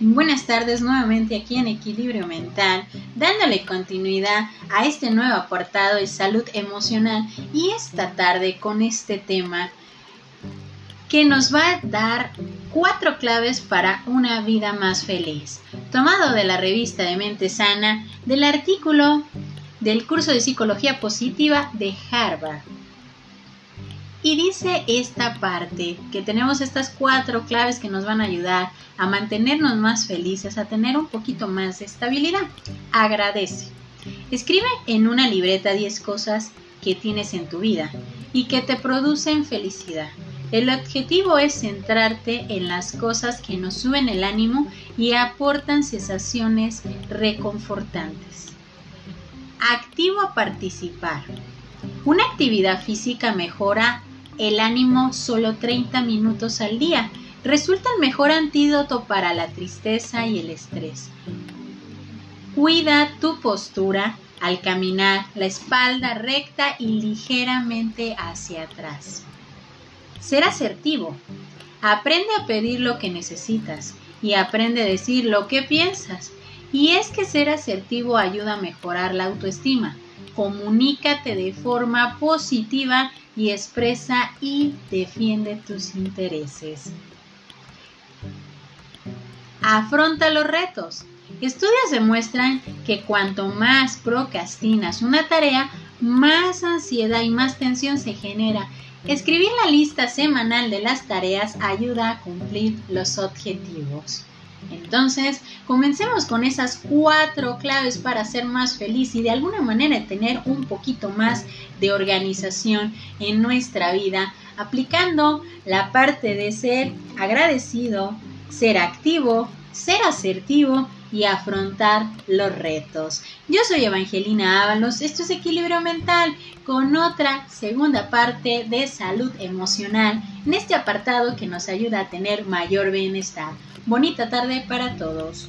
Buenas tardes nuevamente aquí en Equilibrio Mental, dándole continuidad a este nuevo apartado de salud emocional y esta tarde con este tema que nos va a dar cuatro claves para una vida más feliz, tomado de la revista de Mente Sana del artículo del curso de psicología positiva de Harvard. Y dice esta parte que tenemos estas cuatro claves que nos van a ayudar a mantenernos más felices, a tener un poquito más de estabilidad. Agradece. Escribe en una libreta 10 cosas que tienes en tu vida y que te producen felicidad. El objetivo es centrarte en las cosas que nos suben el ánimo y aportan sensaciones reconfortantes. Activo a participar. Una actividad física mejora el ánimo solo 30 minutos al día. Resulta el mejor antídoto para la tristeza y el estrés. Cuida tu postura al caminar, la espalda recta y ligeramente hacia atrás. Ser asertivo. Aprende a pedir lo que necesitas y aprende a decir lo que piensas. Y es que ser asertivo ayuda a mejorar la autoestima. Comunícate de forma positiva y expresa y defiende tus intereses. Afronta los retos. Estudios demuestran que cuanto más procrastinas una tarea, más ansiedad y más tensión se genera. Escribir la lista semanal de las tareas ayuda a cumplir los objetivos. Entonces, comencemos con esas cuatro claves para ser más feliz y de alguna manera tener un poquito más de organización en nuestra vida, aplicando la parte de ser agradecido, ser activo, ser asertivo y afrontar los retos. Yo soy Evangelina Ábalos, esto es Equilibrio Mental con otra segunda parte de salud emocional en este apartado que nos ayuda a tener mayor bienestar. Bonita tarde para todos.